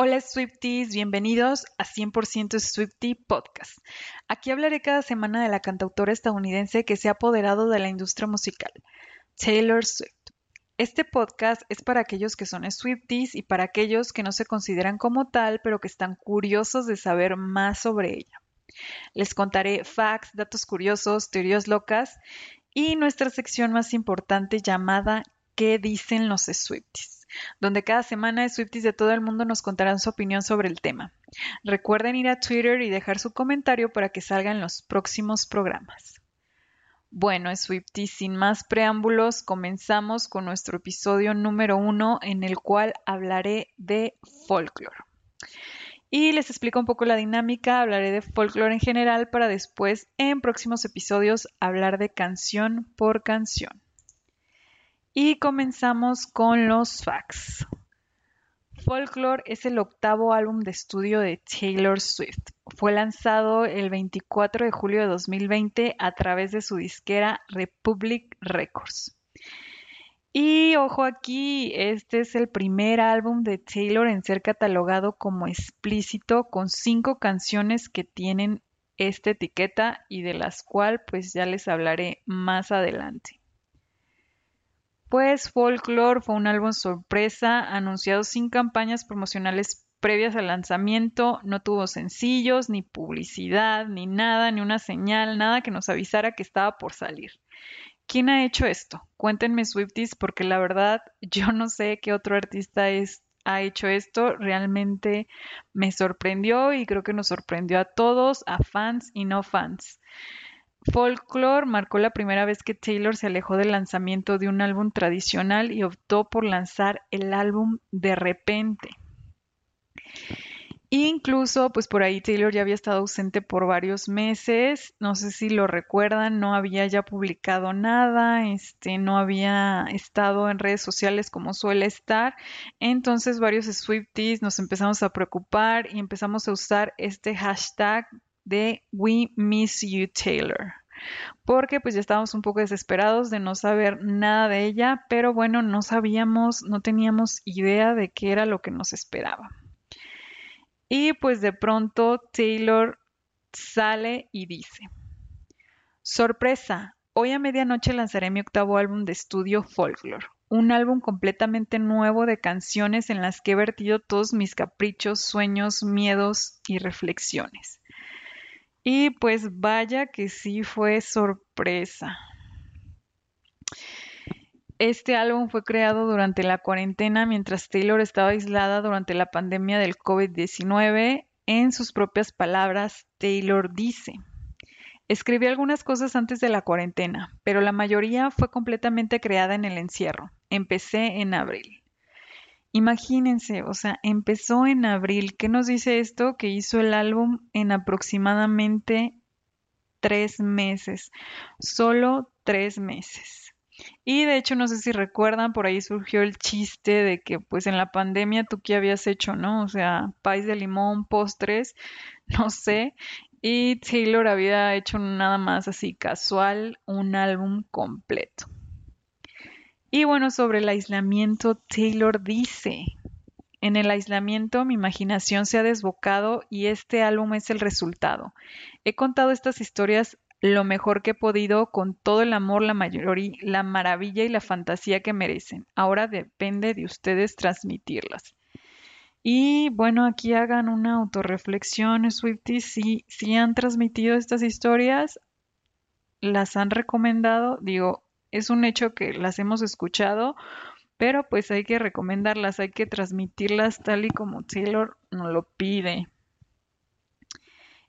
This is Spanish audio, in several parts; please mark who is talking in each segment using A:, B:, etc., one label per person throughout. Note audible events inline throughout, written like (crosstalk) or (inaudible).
A: Hola Swifties, bienvenidos a 100% Swiftie Podcast. Aquí hablaré cada semana de la cantautora estadounidense que se ha apoderado de la industria musical, Taylor Swift. Este podcast es para aquellos que son Swifties y para aquellos que no se consideran como tal, pero que están curiosos de saber más sobre ella. Les contaré facts, datos curiosos, teorías locas y nuestra sección más importante llamada ¿Qué dicen los Swifties? Donde cada semana Swifties de todo el mundo nos contarán su opinión sobre el tema. Recuerden ir a Twitter y dejar su comentario para que salgan los próximos programas. Bueno, Swifties, sin más preámbulos, comenzamos con nuestro episodio número uno en el cual hablaré de folklore. Y les explico un poco la dinámica, hablaré de folklore en general para después en próximos episodios hablar de canción por canción. Y comenzamos con los facts. Folklore es el octavo álbum de estudio de Taylor Swift. Fue lanzado el 24 de julio de 2020 a través de su disquera Republic Records. Y ojo aquí, este es el primer álbum de Taylor en ser catalogado como explícito con cinco canciones que tienen esta etiqueta y de las cuales pues ya les hablaré más adelante. Pues Folklore fue un álbum sorpresa, anunciado sin campañas promocionales previas al lanzamiento, no tuvo sencillos, ni publicidad, ni nada, ni una señal, nada que nos avisara que estaba por salir. ¿Quién ha hecho esto? Cuéntenme Swifties porque la verdad (laughs) yo no sé qué otro artista ha hecho esto. Realmente me sorprendió y creo que nos sorprendió a todos, a fans y no fans. Folklore marcó la primera vez que Taylor se alejó del lanzamiento de un álbum tradicional y optó por lanzar el álbum de repente. Incluso, pues por ahí Taylor ya había estado ausente por varios meses, no sé si lo recuerdan, no había ya publicado nada, este, no había estado en redes sociales como suele estar, entonces varios Swifties nos empezamos a preocupar y empezamos a usar este hashtag de We Miss You Taylor. Porque pues ya estábamos un poco desesperados de no saber nada de ella, pero bueno, no sabíamos, no teníamos idea de qué era lo que nos esperaba. Y pues de pronto Taylor sale y dice, sorpresa, hoy a medianoche lanzaré mi octavo álbum de estudio Folklore, un álbum completamente nuevo de canciones en las que he vertido todos mis caprichos, sueños, miedos y reflexiones. Y pues vaya que sí fue sorpresa. Este álbum fue creado durante la cuarentena mientras Taylor estaba aislada durante la pandemia del COVID-19. En sus propias palabras, Taylor dice, escribí algunas cosas antes de la cuarentena, pero la mayoría fue completamente creada en el encierro. Empecé en abril. Imagínense, o sea, empezó en abril. ¿Qué nos dice esto? Que hizo el álbum en aproximadamente tres meses. Solo tres meses. Y de hecho, no sé si recuerdan, por ahí surgió el chiste de que pues en la pandemia tú qué habías hecho, ¿no? O sea, país de limón, postres, (laughs) no sé. Y Taylor había hecho nada más así casual un álbum completo. Y bueno, sobre el aislamiento, Taylor dice, en el aislamiento mi imaginación se ha desbocado y este álbum es el resultado. He contado estas historias lo mejor que he podido con todo el amor, la mayoría, la maravilla y la fantasía que merecen. Ahora depende de ustedes transmitirlas. Y bueno, aquí hagan una autorreflexión, Swifties, si, si han transmitido estas historias, las han recomendado, digo, es un hecho que las hemos escuchado, pero pues hay que recomendarlas, hay que transmitirlas tal y como Taylor nos lo pide.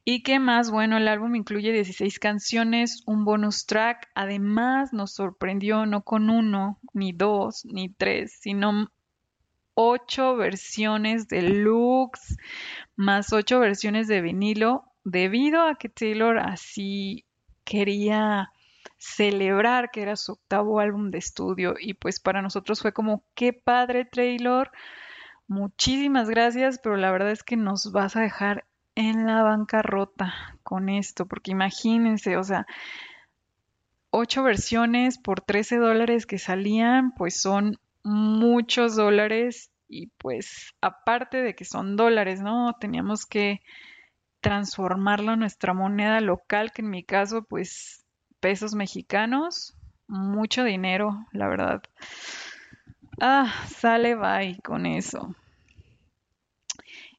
A: ¿Y qué más? Bueno, el álbum incluye 16 canciones, un bonus track. Además, nos sorprendió no con uno, ni dos, ni tres, sino ocho versiones de deluxe, más ocho versiones de vinilo, debido a que Taylor así quería celebrar que era su octavo álbum de estudio y pues para nosotros fue como qué padre Taylor, muchísimas gracias, pero la verdad es que nos vas a dejar en la bancarrota con esto, porque imagínense, o sea, ocho versiones por 13 dólares que salían, pues son muchos dólares y pues aparte de que son dólares, ¿no? Teníamos que transformarlo a nuestra moneda local, que en mi caso pues pesos mexicanos, mucho dinero, la verdad. Ah, sale bye con eso.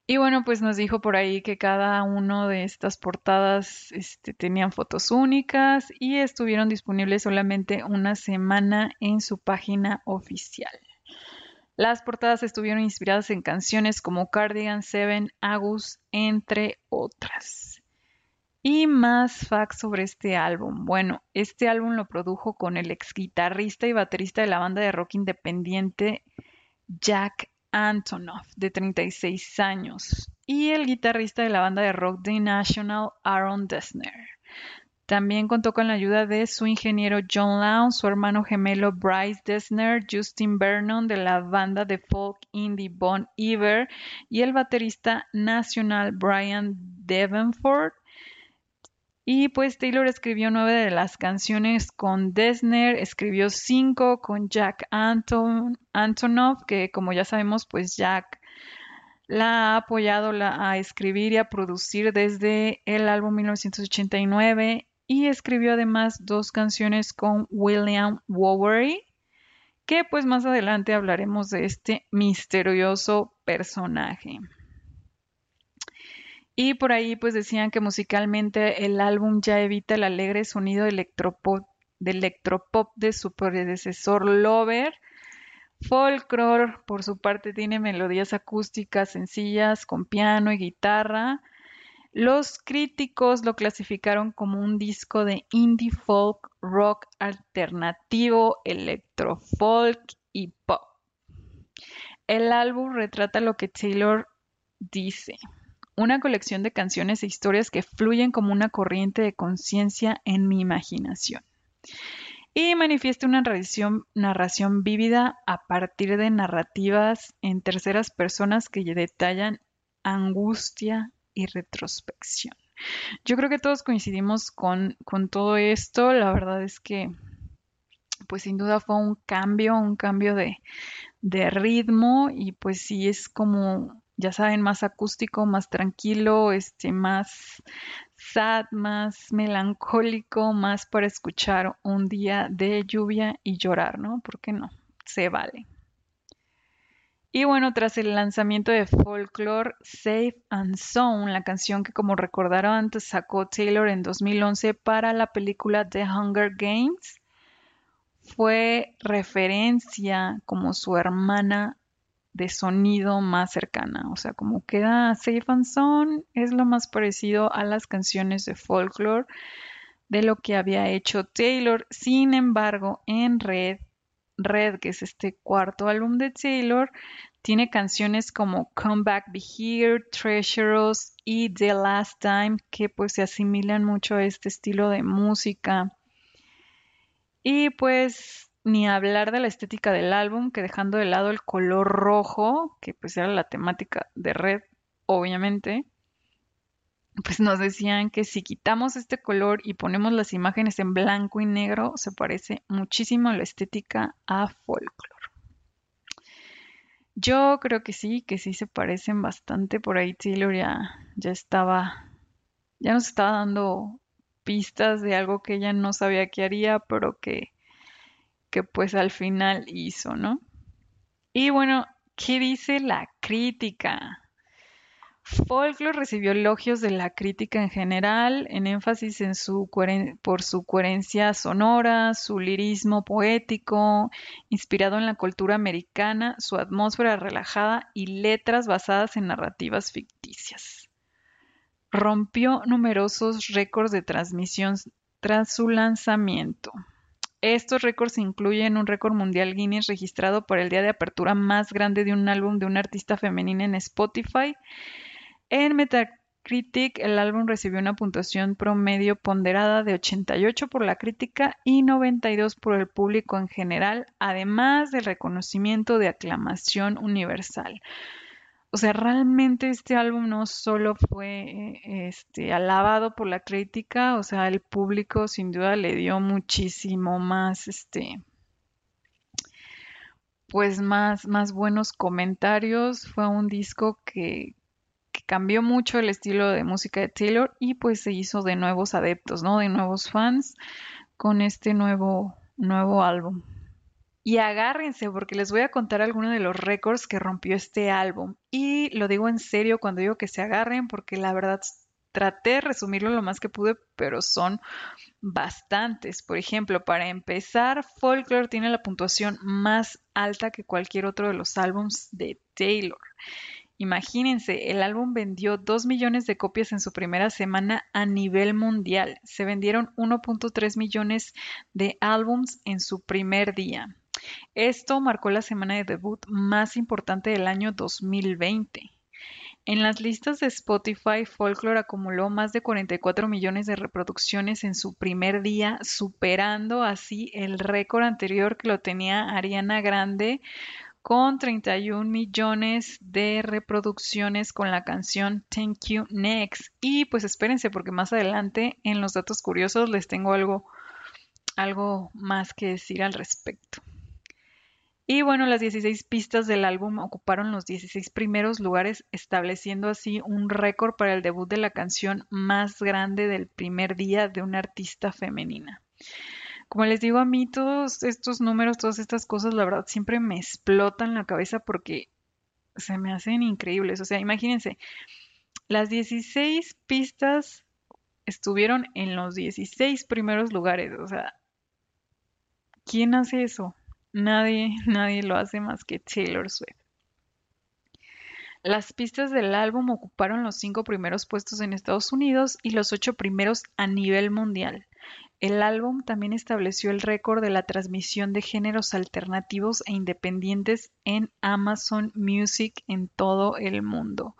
A: Y bueno, pues nos dijo por ahí que cada uno de estas portadas este, tenían fotos únicas y estuvieron disponibles solamente una semana en su página oficial. Las portadas estuvieron inspiradas en canciones como Cardigan, Seven, Agus, entre otras. Y más facts sobre este álbum. Bueno, este álbum lo produjo con el ex guitarrista y baterista de la banda de rock independiente Jack Antonoff, de 36 años, y el guitarrista de la banda de rock The National, Aaron Dessner. También contó con la ayuda de su ingeniero John Lown, su hermano gemelo Bryce Dessner, Justin Vernon de la banda de folk indie Bon Iver y el baterista nacional Brian Davenport y pues Taylor escribió nueve de las canciones con Desner, escribió cinco con Jack Anton, Antonoff, que como ya sabemos, pues Jack la ha apoyado a escribir y a producir desde el álbum 1989 y escribió además dos canciones con William Wowery, que pues más adelante hablaremos de este misterioso personaje. Y por ahí pues decían que musicalmente el álbum ya evita el alegre sonido electropop, de electropop de su predecesor Lover. Folklore, por su parte, tiene melodías acústicas sencillas con piano y guitarra. Los críticos lo clasificaron como un disco de indie folk, rock alternativo, electrofolk y pop. El álbum retrata lo que Taylor dice una colección de canciones e historias que fluyen como una corriente de conciencia en mi imaginación. Y manifiesta una narración vívida a partir de narrativas en terceras personas que detallan angustia y retrospección. Yo creo que todos coincidimos con, con todo esto. La verdad es que, pues sin duda fue un cambio, un cambio de, de ritmo y pues sí es como ya saben, más acústico, más tranquilo, este, más sad, más melancólico, más para escuchar un día de lluvia y llorar, ¿no? ¿Por qué no? Se vale. Y bueno, tras el lanzamiento de Folklore, Safe and Sound, la canción que como recordaron antes sacó Taylor en 2011 para la película The Hunger Games, fue referencia como su hermana de sonido más cercana. O sea, como queda Safe and Sound es lo más parecido a las canciones de folklore de lo que había hecho Taylor. Sin embargo, en Red, Red, que es este cuarto álbum de Taylor, tiene canciones como Come Back Be Here, Treasures y The Last Time que pues se asimilan mucho a este estilo de música. Y pues ni hablar de la estética del álbum, que dejando de lado el color rojo, que pues era la temática de Red, obviamente, pues nos decían que si quitamos este color y ponemos las imágenes en blanco y negro, se parece muchísimo la estética a folklore. Yo creo que sí, que sí se parecen bastante. Por ahí Taylor ya, ya estaba, ya nos estaba dando pistas de algo que ella no sabía que haría, pero que que pues al final hizo, ¿no? Y bueno, ¿qué dice la crítica? Folklore recibió elogios de la crítica en general, en énfasis en su por su coherencia sonora, su lirismo poético, inspirado en la cultura americana, su atmósfera relajada y letras basadas en narrativas ficticias. Rompió numerosos récords de transmisión tras su lanzamiento. Estos récords incluyen un récord mundial Guinness registrado por el día de apertura más grande de un álbum de una artista femenina en Spotify. En Metacritic, el álbum recibió una puntuación promedio ponderada de 88 por la crítica y 92 por el público en general, además del reconocimiento de aclamación universal o sea, realmente este álbum no solo fue este, alabado por la crítica, o sea, el público sin duda le dio muchísimo más, este, pues más, más buenos comentarios. Fue un disco que, que cambió mucho el estilo de música de Taylor y pues se hizo de nuevos adeptos, ¿no? De nuevos fans con este nuevo, nuevo álbum. Y agárrense porque les voy a contar algunos de los récords que rompió este álbum. Y lo digo en serio cuando digo que se agarren porque la verdad traté de resumirlo lo más que pude, pero son bastantes. Por ejemplo, para empezar, Folklore tiene la puntuación más alta que cualquier otro de los álbums de Taylor. Imagínense, el álbum vendió 2 millones de copias en su primera semana a nivel mundial. Se vendieron 1.3 millones de álbums en su primer día. Esto marcó la semana de debut más importante del año 2020. En las listas de Spotify, Folklore acumuló más de 44 millones de reproducciones en su primer día, superando así el récord anterior que lo tenía Ariana Grande con 31 millones de reproducciones con la canción Thank You Next. Y pues espérense porque más adelante en los datos curiosos les tengo algo, algo más que decir al respecto. Y bueno, las 16 pistas del álbum ocuparon los 16 primeros lugares, estableciendo así un récord para el debut de la canción más grande del primer día de una artista femenina. Como les digo a mí, todos estos números, todas estas cosas, la verdad, siempre me explotan la cabeza porque se me hacen increíbles. O sea, imagínense, las 16 pistas estuvieron en los 16 primeros lugares. O sea, ¿quién hace eso? Nadie, (laughs) nadie lo hace más que Taylor Swift. Las pistas del álbum ocuparon los cinco primeros puestos en Estados Unidos y los ocho primeros a nivel mundial. El álbum también estableció el récord de la transmisión de géneros alternativos e independientes en Amazon Music en todo el mundo.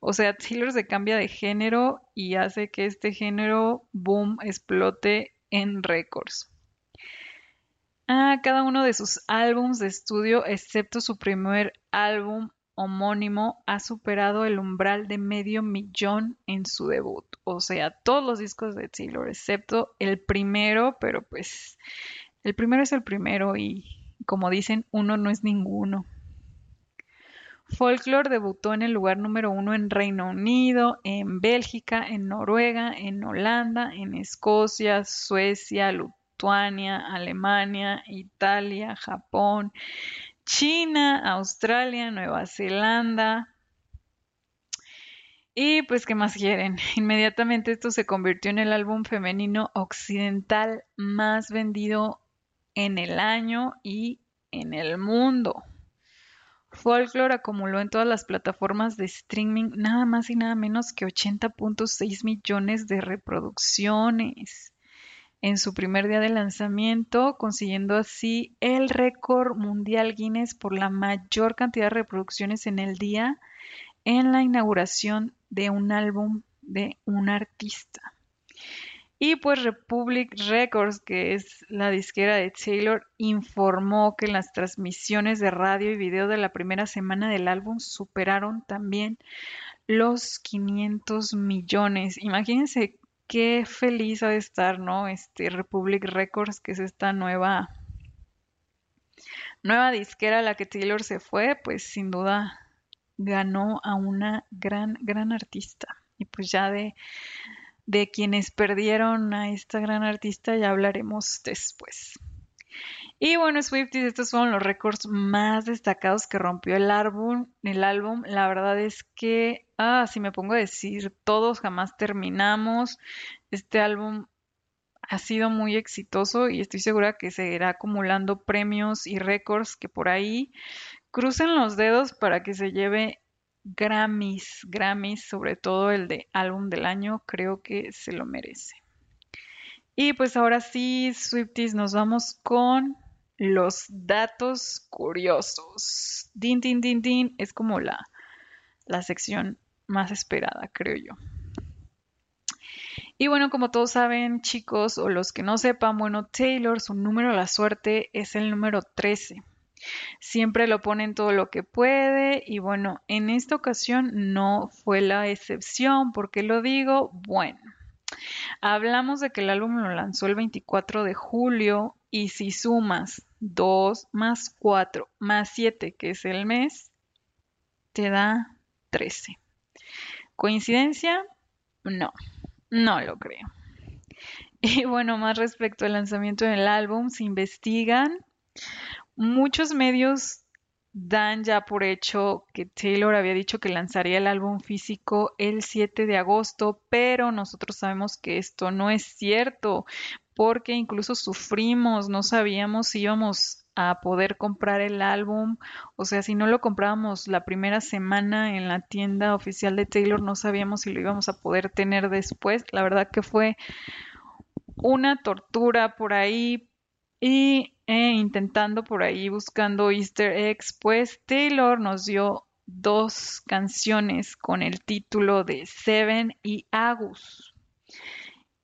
A: O sea, Taylor se cambia de género y hace que este género, boom, explote en récords. Ah, cada uno de sus álbums de estudio, excepto su primer álbum homónimo, ha superado el umbral de medio millón en su debut. O sea, todos los discos de Taylor, excepto el primero, pero pues el primero es el primero y como dicen, uno no es ninguno. Folklore debutó en el lugar número uno en Reino Unido, en Bélgica, en Noruega, en Holanda, en Escocia, Suecia, Alemania, Italia, Japón, China, Australia, Nueva Zelanda. Y pues, ¿qué más quieren? (laughs) Inmediatamente esto se convirtió en el álbum femenino occidental más vendido en el año y en el mundo. Folklore acumuló en todas las plataformas de streaming nada más y nada menos que 80.6 millones de reproducciones en su primer día de lanzamiento, consiguiendo así el récord mundial Guinness por la mayor cantidad de reproducciones en el día en la inauguración de un álbum de un artista. Y pues Republic Records, que es la disquera de Taylor, informó que las transmisiones de radio y video de la primera semana del álbum superaron también los 500 millones. Imagínense qué feliz ha de estar, ¿no? Este Republic Records, que es esta nueva nueva disquera a la que Taylor se fue, pues sin duda ganó a una gran, gran artista. Y pues ya de, de quienes perdieron a esta gran artista ya hablaremos después. Y bueno, Swifties, estos fueron los récords más destacados que rompió el álbum. El álbum, la verdad es que, ah, si me pongo a decir, todos jamás terminamos. Este álbum ha sido muy exitoso y estoy segura que se irá acumulando premios y récords que por ahí crucen los dedos para que se lleve Grammys, Grammys, sobre todo el de álbum del año, creo que se lo merece. Y pues ahora sí, Swifties, nos vamos con los datos curiosos. Din, din, din, din, es como la, la sección más esperada, creo yo. Y bueno, como todos saben, chicos, o los que no sepan, bueno, Taylor, su número de la suerte es el número 13. Siempre lo pone en todo lo que puede y bueno, en esta ocasión no fue la excepción. ¿Por qué lo digo? Bueno, Hablamos de que el álbum lo lanzó el 24 de julio y si sumas 2 más 4 más 7, que es el mes, te da 13. ¿Coincidencia? No, no lo creo. (laughs) Y bueno, más respecto al lanzamiento del álbum, se investigan. Muchos medios dan ya por hecho que Taylor había dicho que lanzaría el álbum físico el 7 de agosto, pero nosotros sabemos que esto no es cierto, porque incluso sufrimos, no sabíamos si íbamos a poder comprar el álbum, o sea, si no lo comprábamos la primera semana en la tienda oficial de Taylor, no sabíamos si lo íbamos a poder tener después. La verdad que fue una tortura por ahí y eh, intentando por ahí buscando easter eggs, pues Taylor nos dio dos canciones con el título de Seven y Agus.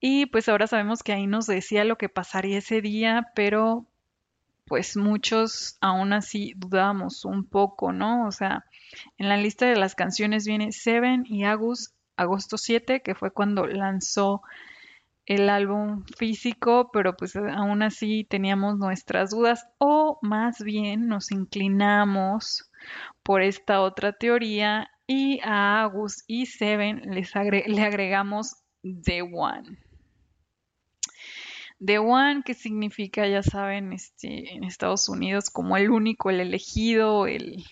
A: Y pues ahora sabemos que ahí nos decía lo que pasaría ese día, pero pues muchos aún así dudábamos un poco, ¿no? O sea, en la lista de las canciones viene Seven y Agus, agosto 7, que fue cuando lanzó el álbum físico, pero pues aún así teníamos nuestras dudas o más bien nos inclinamos por esta otra teoría y a Agus y Seven les le agregamos The One. The One, que significa, ya saben, este, en Estados Unidos como el único, el elegido, el,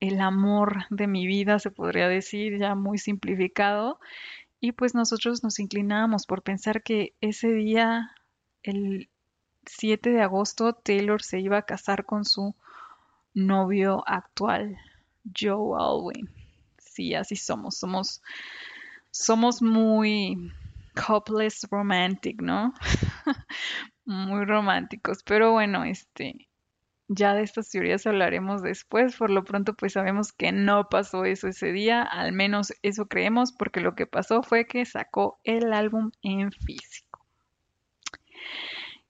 A: el amor de mi vida, se podría decir, ya muy simplificado. Y pues nosotros nos inclinábamos por pensar que ese día, el 7 de agosto, Taylor se iba a casar con su novio actual, Joe Alwyn. Sí, así somos. Somos, somos muy hopeless romantic, ¿no? (laughs) muy románticos. Pero bueno, este, ya de estas teorías hablaremos después. Por lo pronto, pues sabemos que no pasó eso ese día. Al menos eso creemos, porque lo que pasó fue que sacó el álbum en físico.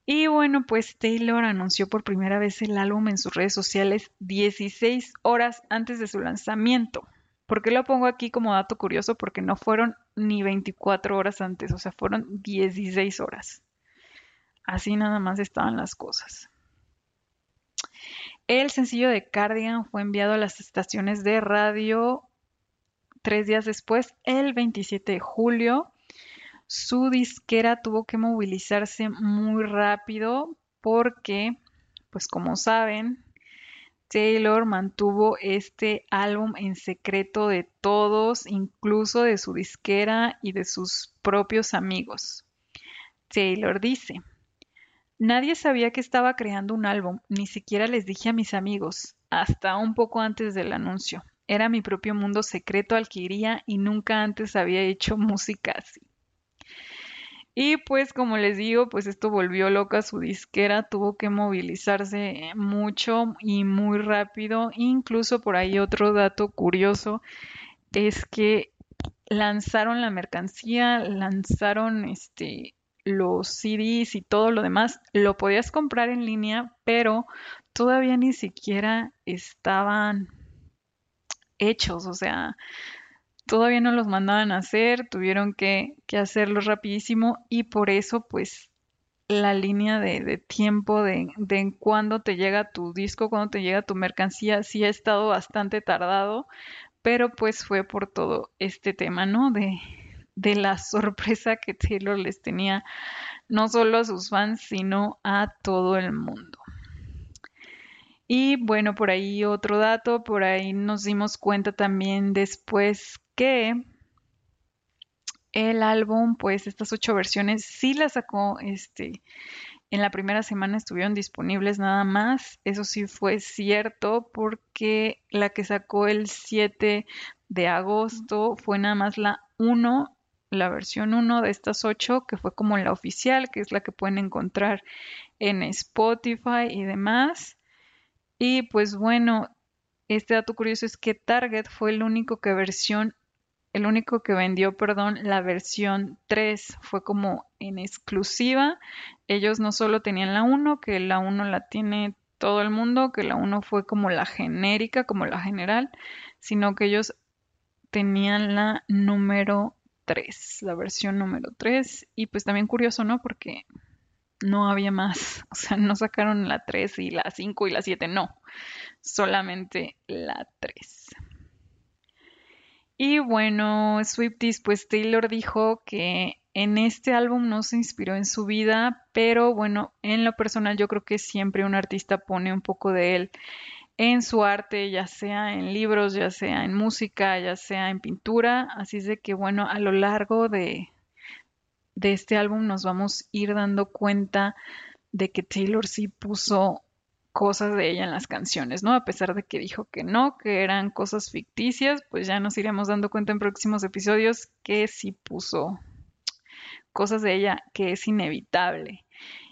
A: Y bueno, pues Taylor anunció por primera vez el álbum en sus redes sociales 16 horas antes de su lanzamiento. ¿Por qué lo pongo aquí como dato curioso? Porque no fueron ni 24 horas antes, o sea, fueron 16 horas. Así nada más estaban las cosas. El sencillo de Cardigan fue enviado a las estaciones de radio tres días después, el 27 de julio. Su disquera tuvo que movilizarse muy rápido porque, pues como saben, Taylor mantuvo este álbum en secreto de todos, incluso de su disquera y de sus propios amigos. Taylor dice, Nadie sabía que estaba creando un álbum, ni siquiera les dije a mis amigos, hasta un poco antes del anuncio. Era mi propio mundo secreto al que iría y nunca antes había hecho (laughs) música así. Y pues como les digo, pues esto volvió loca su disquera, tuvo que movilizarse mucho y muy rápido. Incluso por ahí otro dato curioso es que lanzaron la mercancía, lanzaron este los CDs y todo lo demás, lo podías comprar en línea, pero todavía ni siquiera estaban hechos, o sea, todavía no los mandaban a hacer, tuvieron que, que hacerlo rapidísimo y por eso pues la línea de, tiempo de, de cuándo te llega tu disco, cuándo te llega tu mercancía, sí ha estado bastante tardado, pero pues fue por todo este tema, ¿no? De, de la (laughs) sorpresa que Taylor les tenía no solo a sus fans, sino a todo el mundo. Y bueno, por ahí otro dato, por ahí nos dimos cuenta también después que el álbum, pues estas ocho versiones sí las sacó este en la primera semana estuvieron disponibles nada más. Eso sí fue cierto porque la que sacó el 7 de agosto fue nada más la 1 la versión 1 de estas 8, que fue como la oficial, que es la que pueden encontrar en Spotify y demás. Y pues bueno, este dato curioso es que Target fue el único que versión el único que vendió, perdón, la versión 3 fue como en exclusiva. Ellos no solo tenían la 1, que la 1 la tiene todo el mundo, que la 1 fue como la genérica, como la general, sino que ellos tenían la número 3, la versión número 3. Y pues también curioso, ¿no? Porque no había más. (laughs) O sea, no sacaron la 3 y la 5 y la 7, no. Solamente la 3. Y bueno, Swifties, pues Taylor dijo que en este álbum no se inspiró en su vida, pero bueno, en lo personal yo creo que siempre un artista pone un poco de él en su arte, ya sea en libros, ya sea en música, ya sea en pintura. Así es de que bueno, a lo largo de, de este álbum nos vamos a ir dando cuenta de que Taylor sí puso cosas de ella en las canciones, ¿no? A pesar de que dijo que no, que eran cosas ficticias, pues ya nos iremos dando cuenta en próximos episodios que sí puso cosas de ella que es inevitable.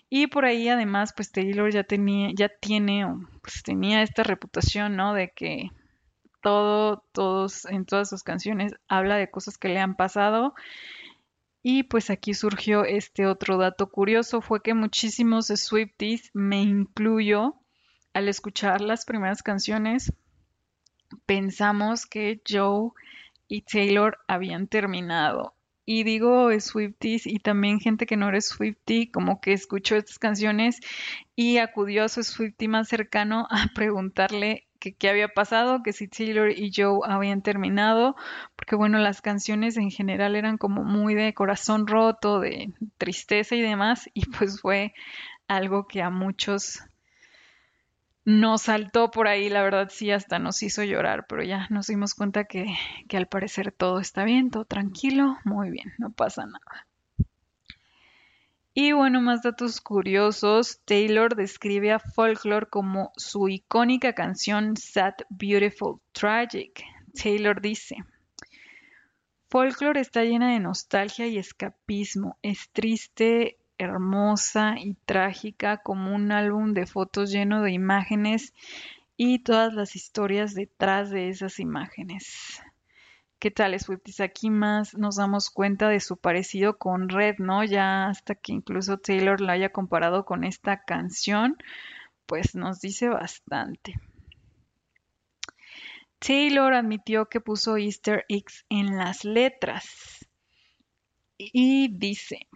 A: Y por ahí además, pues Taylor ya tenía, ya tiene, pues tenía esta reputación, ¿no? De que todo, todos, en todas sus canciones habla de cosas que le han pasado. Y pues aquí surgió este otro dato curioso, fue que muchísimos Swifties, me incluyo, al escuchar las primeras canciones, pensamos que Joe y Taylor habían terminado. Y digo Swifties y también gente que no era Swiftie, como que escuchó estas canciones y acudió a su Swiftie más cercano a (laughs) preguntarle qué había pasado, que si Taylor y Joe habían terminado, porque bueno, las canciones en general eran como muy de corazón roto, de tristeza y demás, y pues fue algo que a muchos nos saltó por ahí, la verdad sí, hasta nos hizo llorar, pero ya nos dimos cuenta que, que al parecer todo está bien, todo tranquilo, muy bien, no pasa nada. Y bueno, más datos curiosos. Taylor describe a Folklore como su icónica canción Sad, Beautiful, Tragic. Taylor dice, Folklore está llena de nostalgia y escapismo. Es triste, hermosa y trágica como un álbum de fotos lleno de imágenes y todas las historias detrás de esas imágenes. ¿Qué tal, Swifties? Aquí más nos damos cuenta de su parecido con Red, ¿no? Ya hasta que incluso Taylor la haya comparado con esta canción, pues nos dice bastante. Taylor admitió que puso Easter eggs en las letras y dice,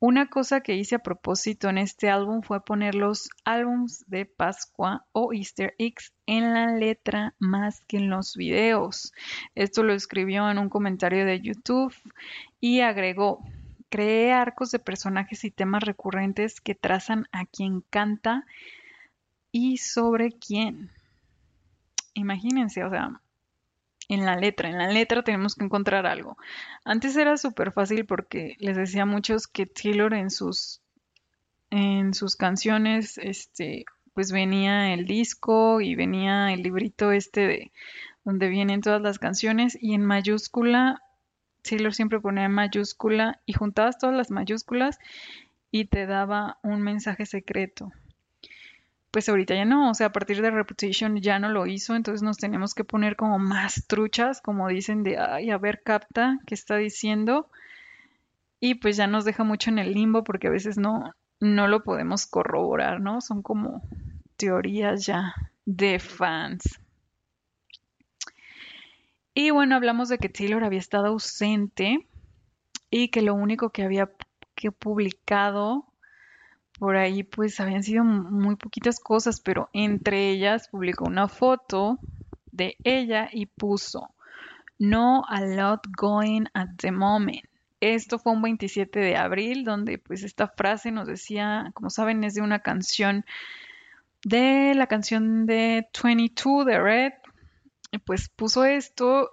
A: una cosa que hice a propósito en este álbum fue poner los álbums de Pascua o Easter eggs en la letra más que en los videos. Esto lo escribió en un comentario de YouTube y agregó, creé arcos de personajes y temas recurrentes que trazan a quien canta y sobre quién. Imagínense, o sea, en la letra. En la letra tenemos que encontrar algo. Antes era súper fácil porque les decía a muchos que Taylor en sus, en sus canciones, este, pues venía el disco y venía el librito este de donde vienen todas las canciones y en mayúscula, Taylor siempre ponía en mayúscula y juntabas todas las mayúsculas y te daba un mensaje secreto pues ahorita ya no, o sea, a partir de Reputation ya no lo hizo, entonces nos tenemos que poner como más truchas, como dicen de, ay, a ver, capta, ¿qué está diciendo? Y pues ya nos deja mucho en el limbo porque a veces no, no lo podemos corroborar, ¿no? Son como teorías ya de fans. Y bueno, hablamos de que Taylor había estado ausente y que lo único que había que publicado por ahí pues habían sido muy poquitas cosas, pero entre ellas publicó una foto de ella y puso No a lot going at the moment. Esto fue un 27 de abril, donde pues esta frase nos decía, como saben, es de una canción de la canción de 22 de Red. Y pues puso esto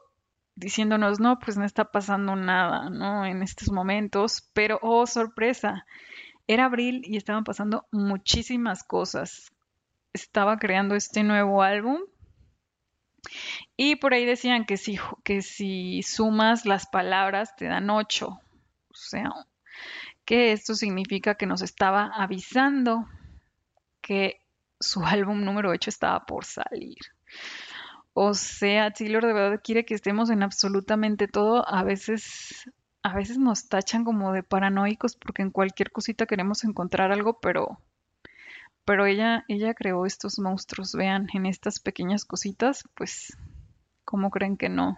A: diciéndonos, no, pues no está pasando nada, ¿no? En estos momentos, pero oh, sorpresa, era abril y estaban pasando muchísimas cosas. Estaba creando este nuevo álbum y por ahí decían que si, que si sumas las palabras te dan ocho. O sea, que esto significa que nos estaba avisando que su álbum número 8 estaba por salir. O sea, Taylor de verdad quiere que estemos en absolutamente todo. A veces a veces nos tachan como de paranoicos porque en cualquier cosita queremos encontrar algo, pero pero ella ella creó estos monstruos, vean, en estas pequeñas cositas, pues cómo creen que no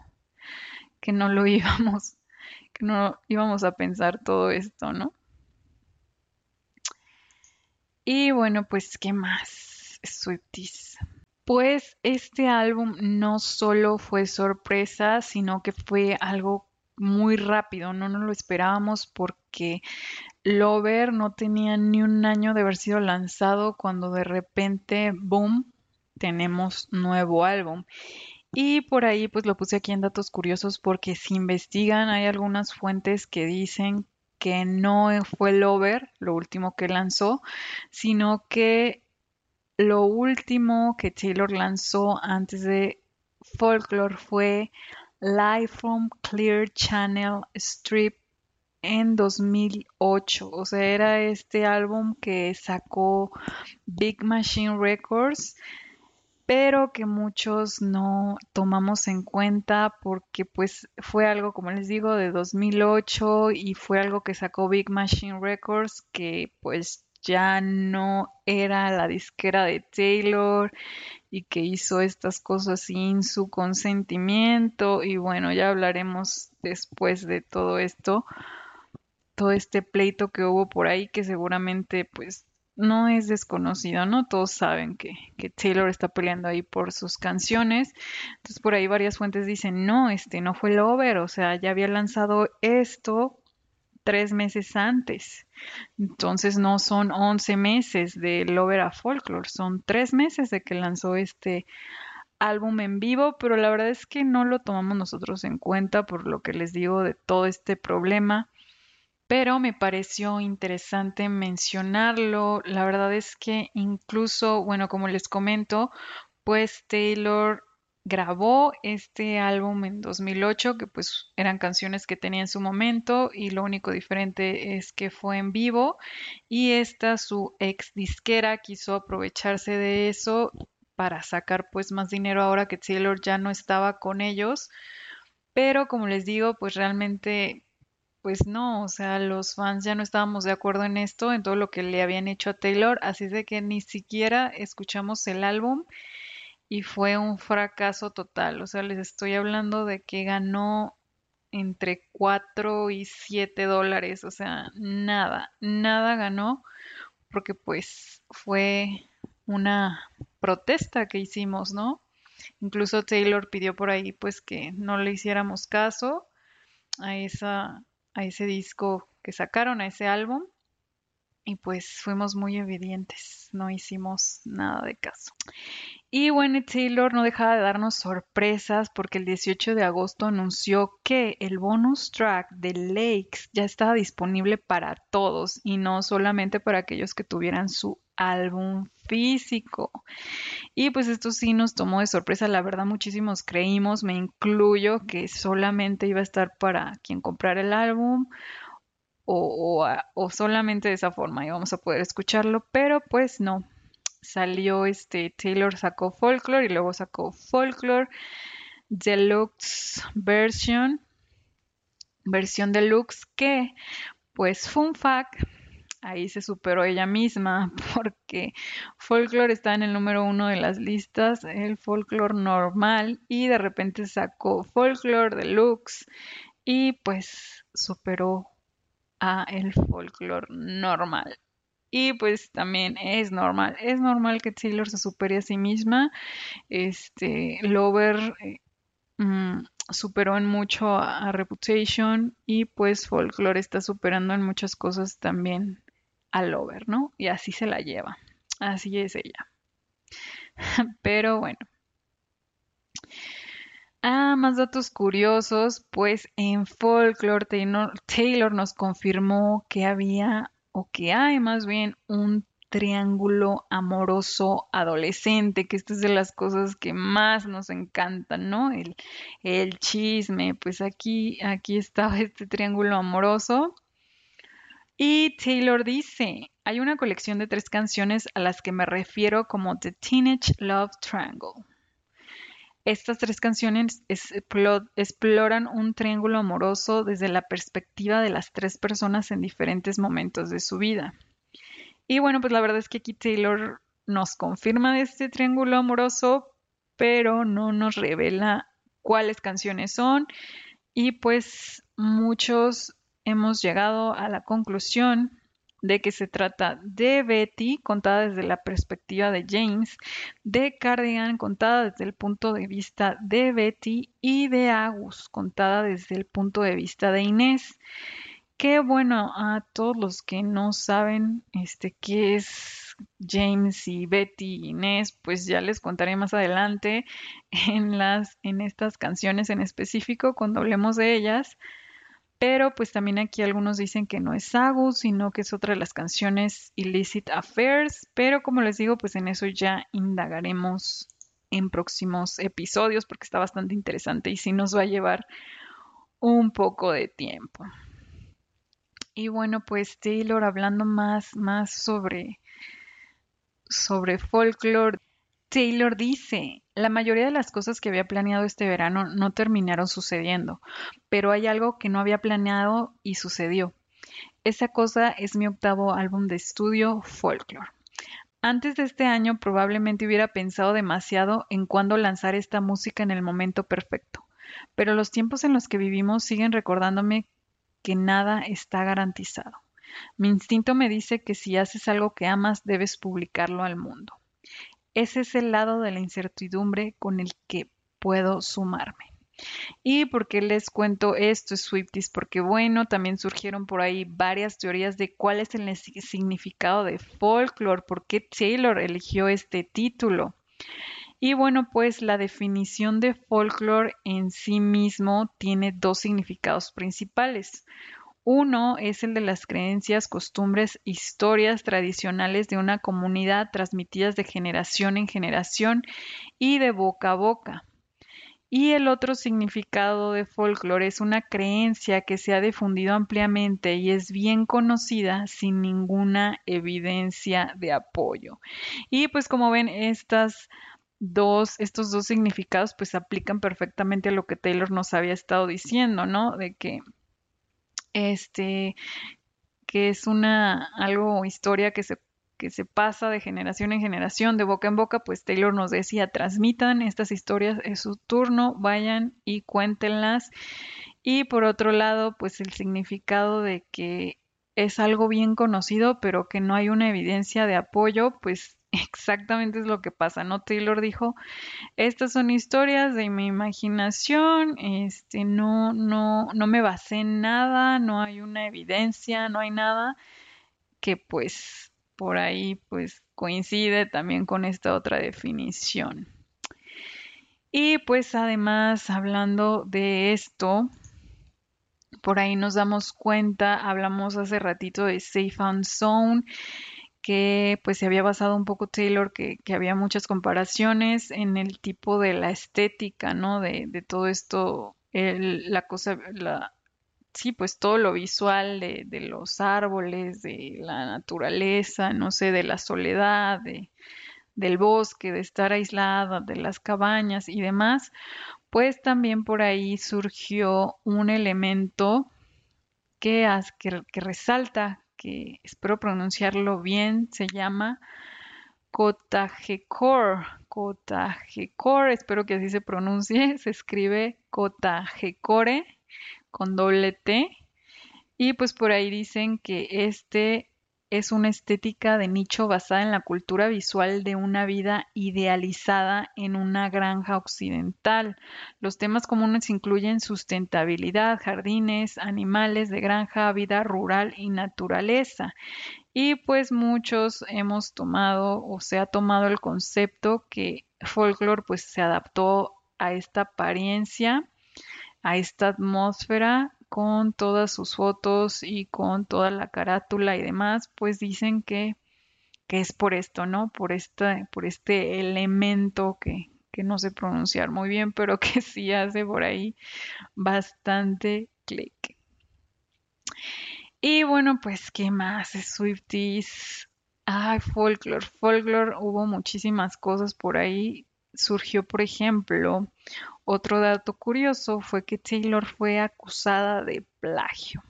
A: que no lo (laughs) íbamos que no íbamos a pensar todo esto, ¿no? Y bueno, pues, ¿qué más? Swifties. Pues este álbum no solo fue sorpresa, sino que fue algo muy rápido, no nos lo esperábamos porque Lover no tenía ni un año de haber sido lanzado cuando de repente, boom, tenemos nuevo álbum. Y por ahí pues lo puse aquí en datos curiosos porque si investigan hay algunas fuentes que dicen que no fue Lover lo último que lanzó, sino que lo último que Taylor lanzó antes de Folklore fue Live from Clear Channel Strip en 2008. O sea, era este álbum que sacó Big Machine Records, pero que muchos no tomamos en cuenta porque pues fue algo, como les digo, de 2008 y fue algo que sacó Big Machine Records que pues ya no era la disquera de Taylor y que hizo estas cosas sin su consentimiento y bueno, ya hablaremos después de todo esto todo este pleito que hubo por ahí que seguramente pues no es desconocido, ¿no? Todos saben que, que, Taylor está peleando ahí por sus canciones. Entonces por ahí varias fuentes dicen, no, este no fue Lover, o sea, ya había lanzado esto tres meses antes. Entonces no son 11 meses de Lover a Folklore, son tres meses de que lanzó este álbum en vivo, pero la verdad es que no lo tomamos nosotros en cuenta por lo que les digo de todo este problema pero me pareció interesante mencionarlo. La verdad es que incluso, bueno, como les comento, pues Taylor grabó este álbum en 2008, que pues eran canciones que tenía en su momento y lo único diferente es que fue en vivo y esta su ex disquera quiso aprovecharse de eso para sacar pues más dinero ahora que Taylor ya no estaba con ellos. Pero como les digo, pues realmente pues no, o sea, los fans ya no estábamos de acuerdo en esto, en todo lo que le habían hecho a Taylor, así de que ni siquiera escuchamos el álbum y fue un fracaso total. O sea, les estoy hablando de que ganó entre 4 y 7 dólares, o sea, nada, nada ganó, porque pues fue una protesta que hicimos, ¿no? Incluso Taylor pidió por ahí pues que no le hiciéramos caso a esa a ese disco que sacaron, a ese álbum. Y pues fuimos muy obedientes, no hicimos nada de caso. Y bueno, Taylor no dejaba de darnos sorpresas porque el 18 de agosto anunció que el bonus track de Lakes ya estaba disponible para todos y no solamente para aquellos que tuvieran su álbum físico. Y pues esto sí nos tomó de sorpresa, la verdad muchísimos creímos, me incluyo, que solamente iba a estar para quien comprara el álbum o, o, solamente de esa forma íbamos a poder escucharlo, pero pues no. Salió este, Taylor sacó Folklore y luego sacó Folklore Deluxe Version, versión deluxe que, pues fun fact, ahí se superó ella misma (laughs) porque folklore está en el número uno de las listas, el folklore normal y de repente sacó folklore deluxe y pues superó a el folklore normal. Y pues también es normal, es normal que Taylor se supere a sí misma. Este, Lover eh, mm, superó en mucho a, Reputation y pues Folklore está superando en muchas cosas también al over, ¿no? Y así se la lleva. Así es ella. (laughs) Pero bueno. Ah, más datos curiosos, pues en Folklore Taylor, nos confirmó que había, o que hay más bien, un triángulo amoroso adolescente, que esta es de las cosas que más nos encantan, ¿no? El, el chisme, pues aquí, aquí estaba (laughs) este triángulo amoroso y Taylor dice, hay una colección de tres canciones a las que me refiero como The Teenage Love Triangle. Estas tres canciones exploran un triángulo amoroso desde la perspectiva de las tres personas en diferentes momentos de su vida. Y bueno, pues la verdad es que aquí Taylor nos confirma este triángulo amoroso, pero no nos revela cuáles canciones son. Y pues muchos hemos llegado a la conclusión de que se trata de Betty, contada desde la perspectiva de James, de Cardigan, contada desde el punto de vista de Betty, y de Agus, contada desde el punto de vista de Inés. Qué bueno a todos los que no saben este qué es James y Betty y Inés, pues ya les contaré más adelante en las en estas canciones en específico cuando hablemos de ellas. Pero pues también aquí algunos dicen que no es Agus, sino que es otra de las canciones Illicit Affairs. Pero como les digo, pues en eso ya indagaremos en próximos episodios porque está bastante interesante y sí nos va a llevar un poco de tiempo. Y bueno, pues Taylor hablando más, más sobre, sobre folklore. Taylor dice, la mayoría de las cosas que había planeado este verano no terminaron sucediendo, pero hay algo que no había planeado y sucedió. Esa cosa es mi octavo álbum de estudio, Folklore. Antes de este año probablemente hubiera pensado demasiado en cuándo lanzar esta música en el momento perfecto, pero los tiempos en los que vivimos siguen recordándome que nada está garantizado. Mi instinto me dice que si haces algo que amas debes publicarlo al mundo. Ese es el lado de la incertidumbre con el que puedo sumarme. ¿Y por qué les cuento esto, Swifties? Porque bueno, también surgieron por ahí varias teorías de cuál es el significado de folklore, por qué Taylor eligió este título. Y bueno, pues la definición de folklore en sí mismo tiene dos significados principales. Uno es el de las creencias, costumbres, historias tradicionales de una comunidad transmitidas de generación en generación y de boca a boca. Y el otro significado de folclore es una creencia que se ha difundido ampliamente y es bien conocida sin ninguna evidencia de apoyo. Y pues como ven, estas dos, estos dos significados pues aplican perfectamente a lo que Taylor nos había estado diciendo, ¿no? De que este, que es una, algo, historia que se, que se pasa de generación en generación, de boca en boca, pues Taylor nos decía, transmitan estas historias, es su turno, vayan y cuéntenlas. Y por otro lado, pues el significado de que es algo bien conocido, pero que no hay una evidencia de apoyo, pues exactamente es lo que pasa, ¿no? Taylor dijo, estas son historias de mi imaginación, este, no, no, no me basé en nada, no hay una evidencia, no hay nada que pues por ahí pues coincide también con esta otra definición. Y pues además hablando de esto, por ahí nos damos cuenta, hablamos hace ratito de Safe and Zone que pues se había basado un poco Taylor, que, había muchas comparaciones en el tipo de la estética, ¿no? De, de todo esto, la cosa, la, sí, pues todo lo visual de, de, los árboles, de la naturaleza, no sé, de la soledad, de, del bosque, de estar aislada, de las cabañas y demás, pues también por ahí surgió un elemento que, que, que resalta que espero pronunciarlo bien, se llama Cotajecor. Cotajecor, espero que así se pronuncie, (laughs) se escribe Cotajecore con doble T. Y pues por ahí dicen que este es una estética de nicho basada en la cultura visual de una vida idealizada en una granja occidental. Los temas comunes incluyen sustentabilidad, jardines, animales de granja, vida rural y naturaleza. Y pues muchos hemos tomado o se ha tomado el concepto que folklore pues se adaptó a esta apariencia, a esta atmósfera con todas sus fotos y con toda la carátula y demás, pues dicen que, que es por esto, ¿no? Por, esta, por este elemento que, que no sé pronunciar muy bien, pero (laughs) que sí hace por ahí bastante clic. Y bueno, pues, ¿qué más? Swifties. Ay, folklore. Folklore, hubo muchísimas cosas por ahí. Surgió, por ejemplo, otro dato curioso fue que Taylor fue acusada de plagio.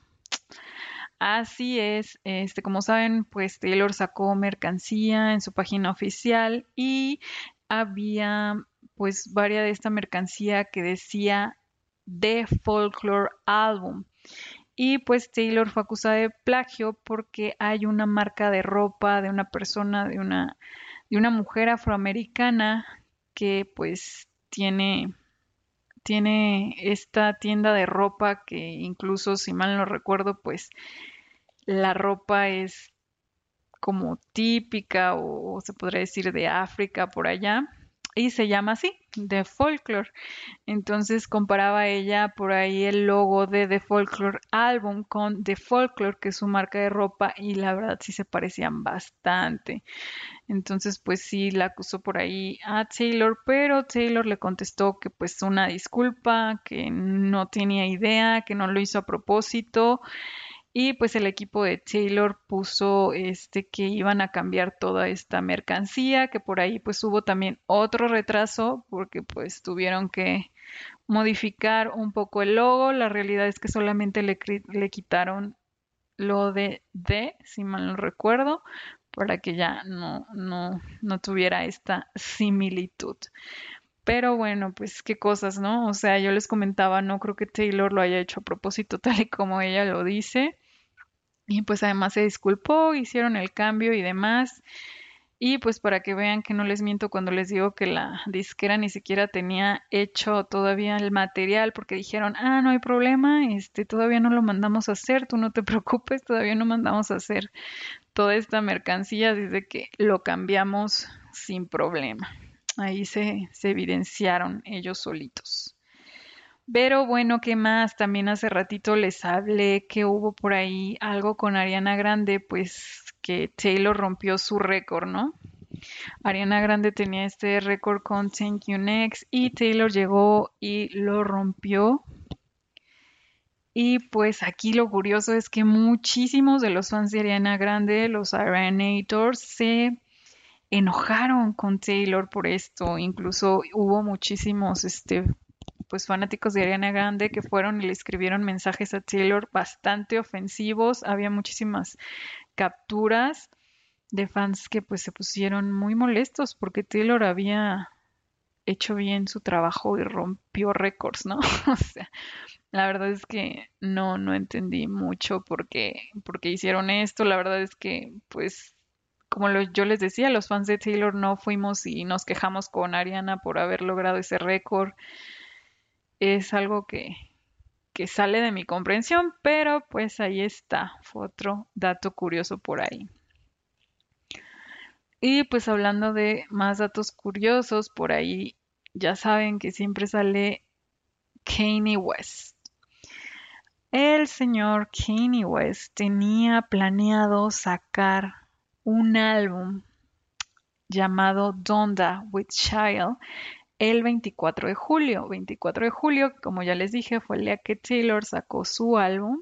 A: Así es, este, como saben, pues Taylor sacó mercancía en su página oficial y había pues varias de esta mercancía que decía The Folklore Album. y pues Taylor fue acusada de plagio porque hay una marca de ropa de una persona, de una, de una mujer afroamericana que pues tiene tiene esta tienda de ropa que incluso si mal no recuerdo pues la ropa es como típica o, se podría decir de África por allá y se llama así, The Folklore. Entonces comparaba ella por ahí el logo de The Folklore Album con The Folklore, que es su marca de ropa, y la verdad sí se parecían bastante. Entonces, pues sí, la acusó por ahí a Taylor, pero Taylor le contestó que pues una disculpa, que no tenía idea, que no lo hizo a propósito y pues el equipo de Taylor puso este que iban a cambiar toda esta mercancía, que por ahí pues hubo también otro retraso porque pues tuvieron que modificar un poco el logo. La realidad es que solamente le, le quitaron lo de D, si mal no recuerdo, para que ya no, no, no tuviera esta similitud. Pero bueno, pues qué cosas, ¿no? O sea, yo les comentaba, no creo que Taylor lo haya hecho a propósito tal y como ella lo dice. Y pues además se disculpó, hicieron el cambio y demás. Y pues para que vean que no les miento cuando les digo que la disquera ni siquiera tenía hecho todavía el material porque dijeron, ah, no hay problema, este, todavía no lo mandamos a hacer, tú no te (laughs) preocupes, todavía no mandamos a hacer toda esta mercancía, desde que lo cambiamos sin problema ahí se, evidenciaron ellos solitos. Pero bueno, ¿qué más? También hace ratito les hablé que hubo por ahí algo con Ariana Grande, pues que Taylor rompió su récord, ¿no? Ariana Grande tenía este récord con Thank You Next y Taylor llegó y lo rompió. Y pues aquí lo curioso es que muchísimos de los fans de Ariana Grande, los Arianators, se enojaron con Taylor por esto. Incluso hubo muchísimos este, pues fanáticos de Ariana Grande que fueron y le escribieron mensajes a Taylor bastante ofensivos. Había muchísimas capturas de fans que pues se pusieron muy molestos porque Taylor había hecho bien su trabajo y rompió récords, ¿no? (laughs) o sea, la verdad es que no, no entendí mucho por qué, hicieron esto. La verdad es que pues como yo les decía, los fans de Taylor no fuimos y nos quejamos con Ariana por haber logrado ese récord. Es algo que, que sale de mi comprensión, pero pues ahí está, fue otro dato curioso por ahí. Y pues hablando de más datos curiosos, por ahí ya saben que siempre sale Kanye West. El señor Kanye West tenía planeado sacar un álbum llamado Donda with Child el 24 de julio. 24 de julio, como ya les dije, fue el día que Taylor sacó su álbum.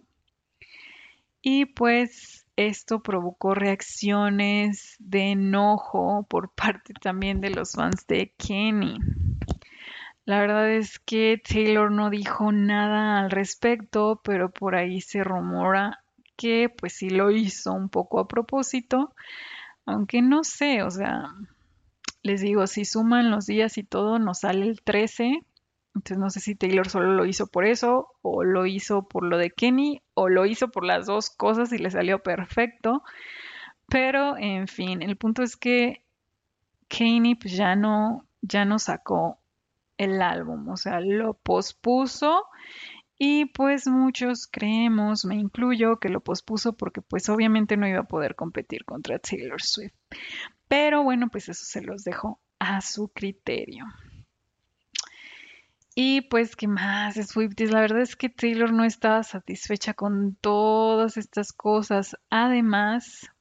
A: Y pues esto provocó reacciones de enojo por (laughs) parte también de los fans de Kenny. La verdad es que Taylor no dijo nada al respecto, pero por ahí se rumora que pues sí lo hizo un poco a propósito, aunque no sé, o sea, les digo, si suman los días y todo, nos sale el 13. Entonces no sé si Taylor solo lo hizo por eso, o lo hizo por lo de Kenny, o lo hizo por las dos cosas y le salió perfecto. Pero, en fin, el punto es que Kenny pues ya no, ya no sacó el álbum, o sea, lo pospuso y pues muchos creemos, me incluyo, que lo pospuso porque pues obviamente no iba a poder competir contra Taylor Swift. Pero bueno, pues eso se los dejo a su criterio. Y pues, ¿qué más Swifties? La verdad es que Taylor no estaba satisfecha con todas estas cosas. Además,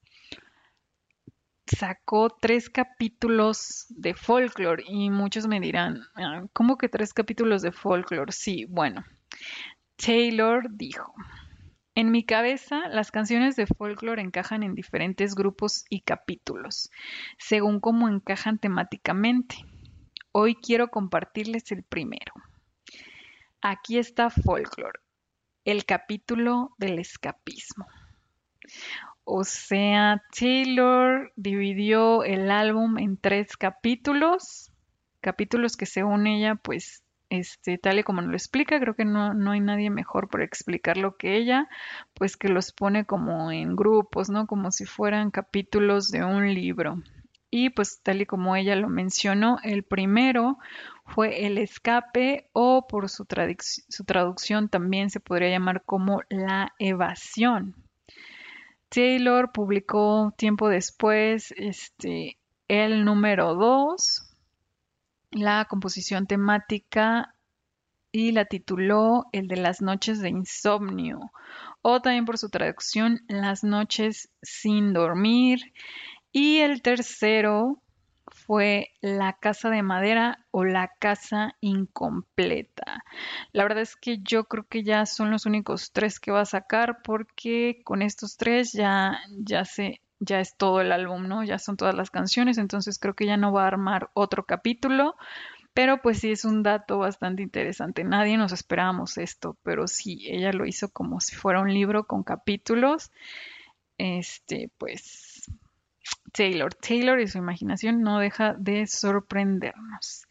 A: sacó tres capítulos de folklore y muchos me dirán, ah, ¿cómo que tres capítulos de folklore? Sí, bueno, Taylor dijo, en mi cabeza, las canciones de folklore encajan en diferentes grupos y capítulos, según cómo encajan temáticamente. Hoy quiero compartirles el primero. Aquí está folklore, el capítulo del escapismo. O sea, Taylor dividió el álbum en tres capítulos, capítulos que según ella pues este, tal y como nos lo explica, creo que no, no hay nadie mejor para explicarlo que ella, pues que los pone como en grupos, ¿no? Como si fueran capítulos de un libro. Y pues tal y como ella lo mencionó, el primero fue el escape o por su, su traducción también se podría llamar como la evasión. Taylor publicó tiempo después este, el número 2, la composición temática y la tituló El de las noches de insomnio o también por su traducción Las noches sin dormir. Y el tercero fue La casa de madera o La casa incompleta. La verdad es que yo creo que ya son los únicos tres que va a sacar porque con estos tres ya, ya se ya es todo el álbum, ¿no? Ya son todas las canciones, entonces creo que ya no va a armar otro capítulo, pero pues sí es un dato bastante interesante. Nadie nos esperábamos esto, pero sí, ella lo hizo como si fuera un libro con capítulos. Este, pues Taylor, Taylor y su imaginación no deja de sorprendernos.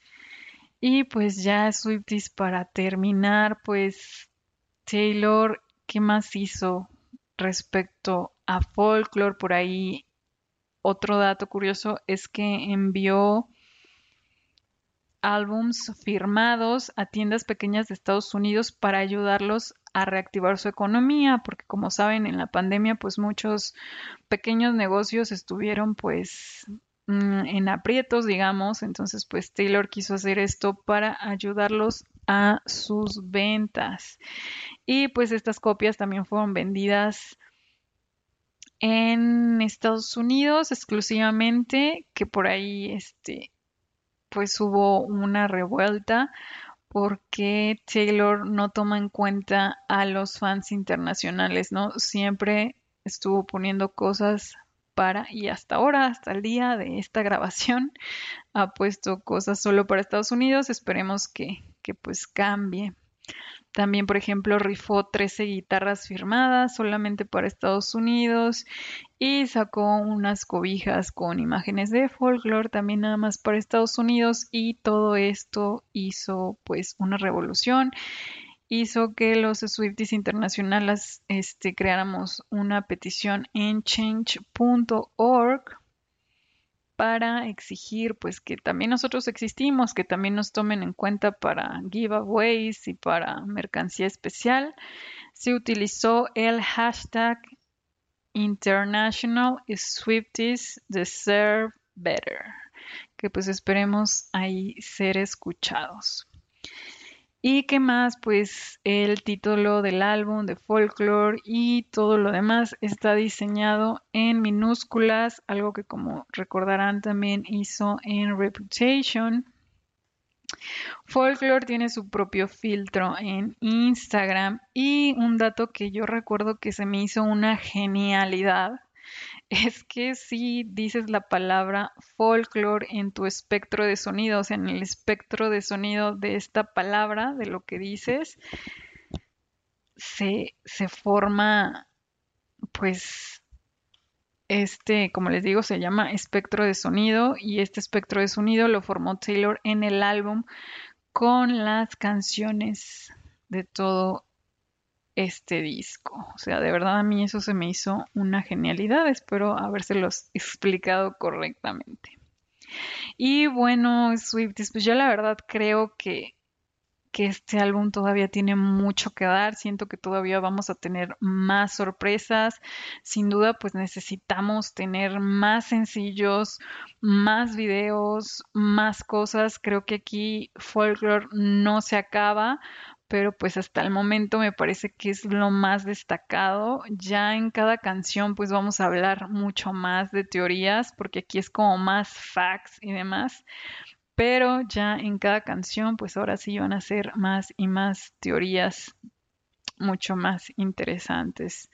A: Y pues ya Swifties para terminar, pues Taylor, ¿qué más hizo respecto a folklore por ahí. Otro dato curioso es que envió álbums firmados a tiendas pequeñas de Estados Unidos para ayudarlos a reactivar su economía, porque como saben en la pandemia pues muchos pequeños negocios estuvieron pues mm, en aprietos, digamos, entonces pues Taylor quiso hacer esto para ayudarlos a sus ventas. Y pues estas copias también fueron vendidas en Estados Unidos exclusivamente, que por ahí este, pues hubo una revuelta porque Taylor no toma en cuenta a los fans internacionales, ¿no? Siempre estuvo poniendo cosas para, y hasta ahora, hasta el día de esta grabación, (laughs) ha puesto cosas solo para Estados Unidos. Esperemos que, que pues cambie. También, por ejemplo, rifó 13 guitarras firmadas solamente para Estados Unidos y sacó unas cobijas con imágenes de folklore también nada más para Estados Unidos y todo esto hizo pues una revolución. Hizo que los Swifties internacionales este, creáramos una petición en change.org para exigir pues que también nosotros existimos, que también nos tomen en cuenta para giveaways y para mercancía especial. Se utilizó el hashtag International Swifties Deserve Better, que pues esperemos ahí ser escuchados. ¿Y qué más? Pues el título del álbum de folklore y todo lo demás está diseñado en minúsculas, algo que como recordarán también hizo en Reputation. Folklore tiene su propio filtro en Instagram y un dato que yo recuerdo que se me hizo una genialidad (laughs) es que si dices la palabra folklore en tu espectro de sonido, o sea, en el espectro de sonido de esta palabra, de lo que dices, se, se forma, pues, este, como les digo, se llama espectro de sonido y este espectro de sonido lo formó Taylor en el álbum con las canciones de todo este disco. O sea, de verdad a mí eso se me hizo una genialidad. Espero habérselos (laughs) explicado correctamente. Y bueno, Swifties, pues yo la verdad creo que, que este álbum todavía tiene mucho que dar. Siento que todavía vamos a tener más sorpresas. Sin duda, pues necesitamos tener más sencillos, más videos, más cosas. Creo que aquí Folklore no se acaba pero pues hasta el momento me parece que es lo más destacado. Ya en cada canción pues vamos a hablar mucho más de teorías porque aquí es como más facts y demás, pero ya en cada canción pues ahora sí van a ser más y más teorías mucho más interesantes.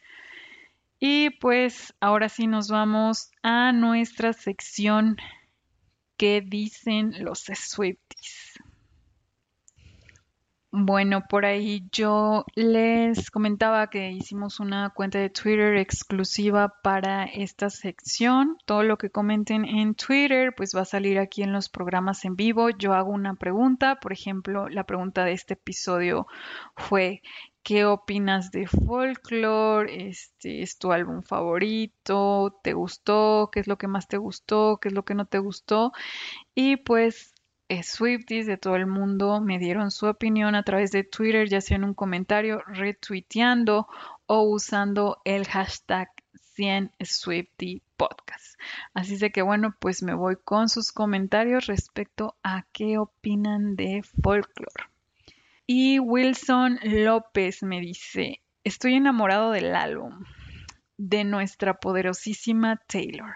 A: Y pues ahora sí nos vamos a nuestra sección que dicen los Swifties. Bueno, por ahí yo les comentaba que hicimos una cuenta de Twitter exclusiva para esta sección. Todo lo que comenten en Twitter pues va a salir aquí en los programas en vivo. Yo hago una pregunta, por ejemplo, la pregunta de este episodio fue ¿qué opinas de Folklore? Este, ¿es tu álbum favorito? ¿Te gustó? ¿Qué es lo que más te gustó? ¿Qué es lo que no te gustó? Y pues Swifties de todo el mundo me dieron su opinión a través de Twitter, ya sea en un comentario, retuiteando o usando el hashtag 100 Swifty Podcast. Así de que bueno, pues me voy con sus comentarios respecto a qué opinan de folklore. Y Wilson López me dice, estoy enamorado del álbum de nuestra poderosísima Taylor.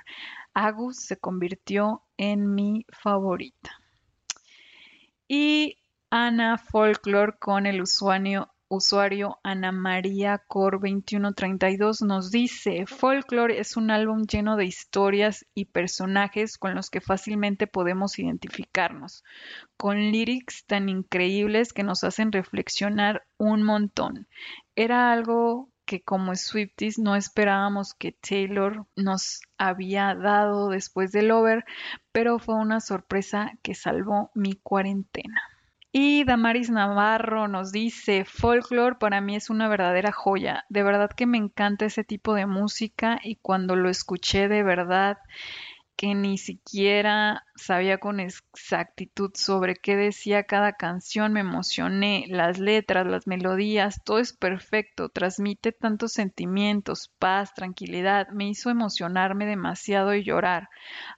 A: Agus se convirtió en mi favorita. Y Ana Folklore con el usuario, Ana María Cor 2132 nos dice, Folklore es un álbum lleno de historias y personajes con los que fácilmente podemos identificarnos, con lyrics tan increíbles que nos hacen reflexionar un montón. Era algo que como Swifties no esperábamos que Taylor nos había dado después del over, pero fue una sorpresa que salvó mi cuarentena. Y Damaris Navarro nos dice, folklore para mí es una verdadera joya. De verdad que me encanta ese tipo de música y cuando lo escuché de verdad que ni siquiera sabía con exactitud sobre qué decía cada canción, me emocioné, las letras, las melodías, todo es perfecto, transmite tantos sentimientos, paz, tranquilidad, me hizo emocionarme demasiado y llorar,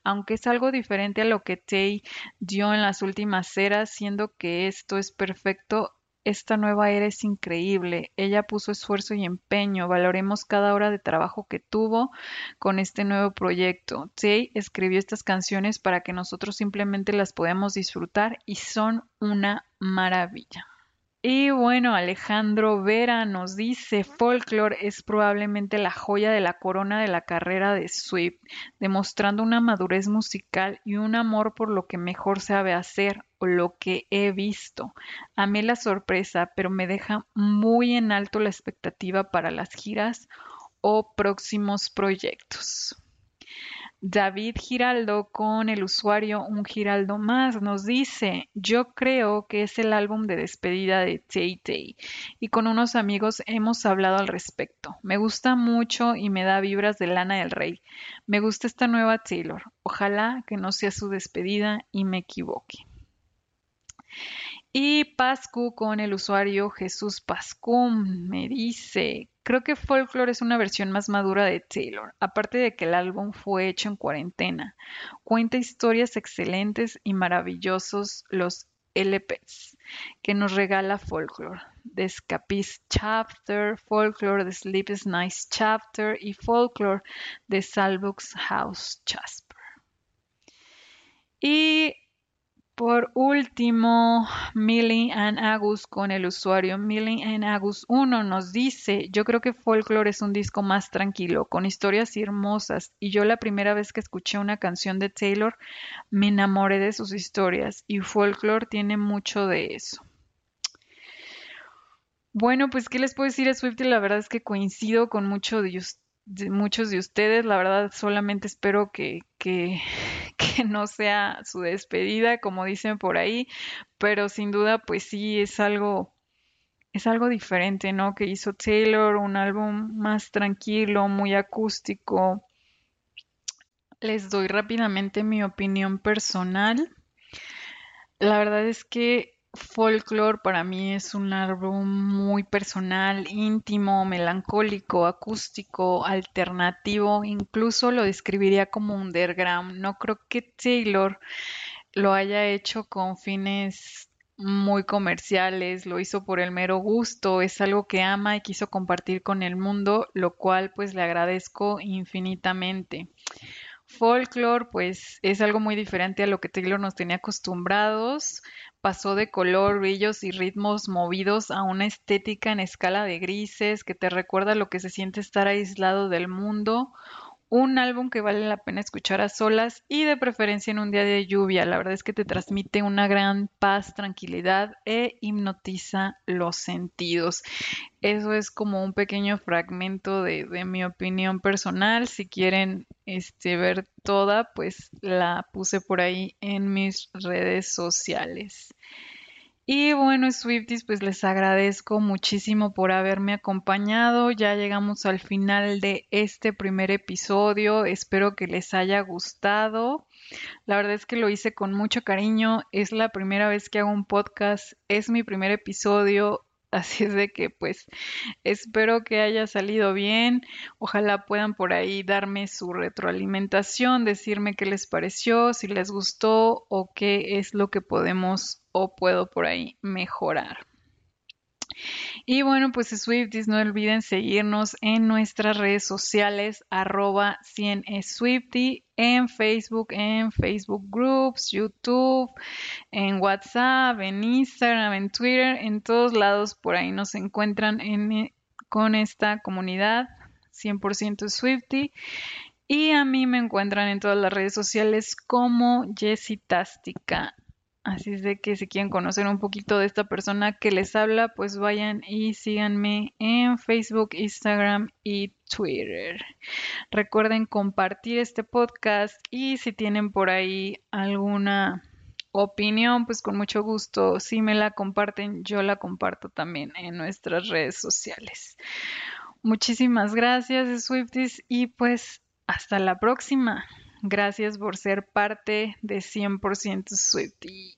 A: aunque es algo diferente a lo que Tay dio en las últimas eras, siendo que esto es perfecto, esta nueva era es increíble. Ella puso esfuerzo y empeño. Valoremos cada hora de trabajo que tuvo con este nuevo proyecto. Tay escribió estas canciones para que nosotros simplemente las podamos disfrutar y son una maravilla. Y bueno, Alejandro Vera nos dice, Folklore es probablemente la joya de la corona de la carrera de Swift, demostrando una madurez musical y un amor por lo que mejor sabe hacer o lo que he visto. Amé la sorpresa, pero me deja muy en alto la expectativa para las giras o próximos proyectos. David Giraldo con el usuario Un Giraldo Más nos dice, yo creo que es el álbum de despedida de Tay Tay y con unos amigos hemos hablado al respecto. Me gusta mucho y me da vibras de Lana del Rey. Me gusta esta nueva Taylor. Ojalá que no sea su despedida y me equivoque. Y Pascu con el usuario Jesús Pascum me dice, creo que Folklore es una versión más madura de Taylor, aparte de que el álbum fue hecho en cuarentena. Cuenta historias excelentes y maravillosos los LPs que nos regala Folklore. The Escapist Chapter, Folklore, The Sleep is Nice Chapter y Folklore, The Salvux House Jasper. Y por último, Millie and Agus con el usuario Millie and Agus 1 nos dice, yo creo que Folklore es un disco más tranquilo, con historias hermosas, y yo la primera vez que escuché una canción de Taylor me enamoré de sus historias, y Folklore tiene mucho de eso. Bueno, pues, ¿qué les puedo decir a Swift? La verdad es que coincido con muchos de ustedes. La verdad, solamente espero que, que, que no sea su despedida, como dicen por ahí, pero sin duda, pues sí, es algo, es algo diferente, ¿no? Que hizo Taylor, un álbum más tranquilo, muy acústico. Les doy rápidamente mi opinión personal. La verdad es que Folklore para mí es un álbum muy personal, íntimo, melancólico, acústico, alternativo, incluso lo describiría como underground. No creo que Taylor lo haya hecho con fines muy comerciales, lo hizo por el mero gusto, es algo que ama y quiso compartir con el mundo, lo cual pues le agradezco infinitamente. Folklore pues es algo muy diferente a lo que Taylor nos tenía acostumbrados pasó de color, brillos y ritmos movidos a una estética en escala de grises que te recuerda lo que se siente estar aislado del mundo, un álbum que vale la pena escuchar a solas y de preferencia en un día de lluvia. La verdad es que te transmite una gran paz, tranquilidad e hipnotiza los sentidos. Eso es como un pequeño fragmento de, mi opinión personal. Si quieren este, ver toda, pues la puse por ahí en mis redes sociales. Y bueno, Swifties, pues les agradezco muchísimo por haberme acompañado. Ya llegamos al final de este primer episodio. Espero que les haya gustado. La verdad es que lo hice con mucho cariño. Es la primera vez que hago un podcast. Es mi primer episodio. (laughs) Así es de que pues espero que haya salido bien. Ojalá puedan por ahí darme su retroalimentación, decirme qué les pareció, si les gustó o qué es lo que podemos o puedo por ahí mejorar. Y bueno, pues Swifties, no olviden seguirnos en nuestras redes sociales, arroba 100 Swifty, en Facebook, en Facebook Groups, YouTube, en WhatsApp, en Instagram, en Twitter, en todos lados por ahí nos encuentran con esta comunidad 100% Swifty. Y a mí me encuentran en todas las redes sociales como Jessitástica Así es de que si quieren conocer un poquito de esta persona que les habla, pues vayan y síganme en Facebook, Instagram y Twitter. Recuerden compartir este podcast y si tienen por ahí alguna opinión, pues con mucho gusto, si me la comparten, yo la comparto también en nuestras redes sociales. Muchísimas gracias, Swifties, y pues hasta la próxima. Gracias por ser parte de 100% Swiftie.